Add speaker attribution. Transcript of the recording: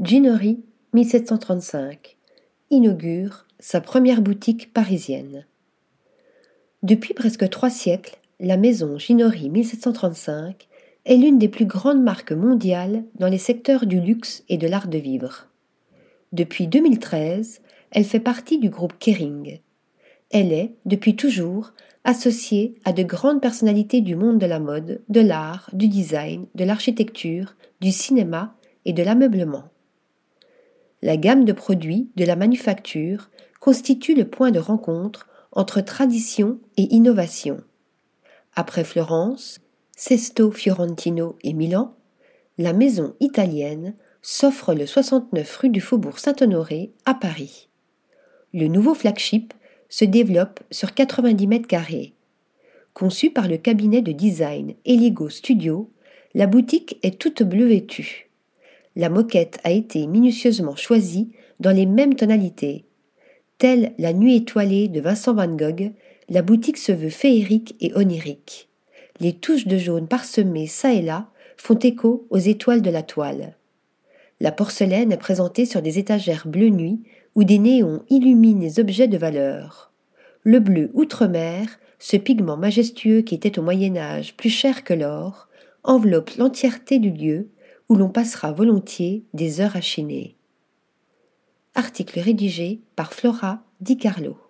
Speaker 1: Ginori, 1735, inaugure sa première boutique parisienne. Depuis presque trois siècles, la maison Ginori 1735 est l'une des plus grandes marques mondiales dans les secteurs du luxe et de l'art de vivre. Depuis 2013, elle fait partie du groupe Kering. Elle est, depuis toujours, associée à de grandes personnalités du monde de la mode, de l'art, du design, de l'architecture, du cinéma et de l'ameublement. La gamme de produits de la manufacture constitue le point de rencontre entre tradition et innovation. Après Florence, Sesto Fiorentino et Milan, la maison italienne s'offre le 69 rue du Faubourg Saint-Honoré à Paris. Le nouveau flagship se développe sur 90 mètres carrés. Conçu par le cabinet de design Eligo Studio, la boutique est toute bleue vêtue. La moquette a été minutieusement choisie dans les mêmes tonalités. Telle la nuit étoilée de Vincent van Gogh, la boutique se veut féerique et onirique. Les touches de jaune parsemées çà et là font écho aux étoiles de la toile. La porcelaine est présentée sur des étagères bleu nuit où des néons illuminent les objets de valeur. Le bleu outre-mer, ce pigment majestueux qui était au Moyen Âge plus cher que l'or, enveloppe l'entièreté du lieu où l'on passera volontiers des heures à chiner. Article rédigé par Flora Di Carlo.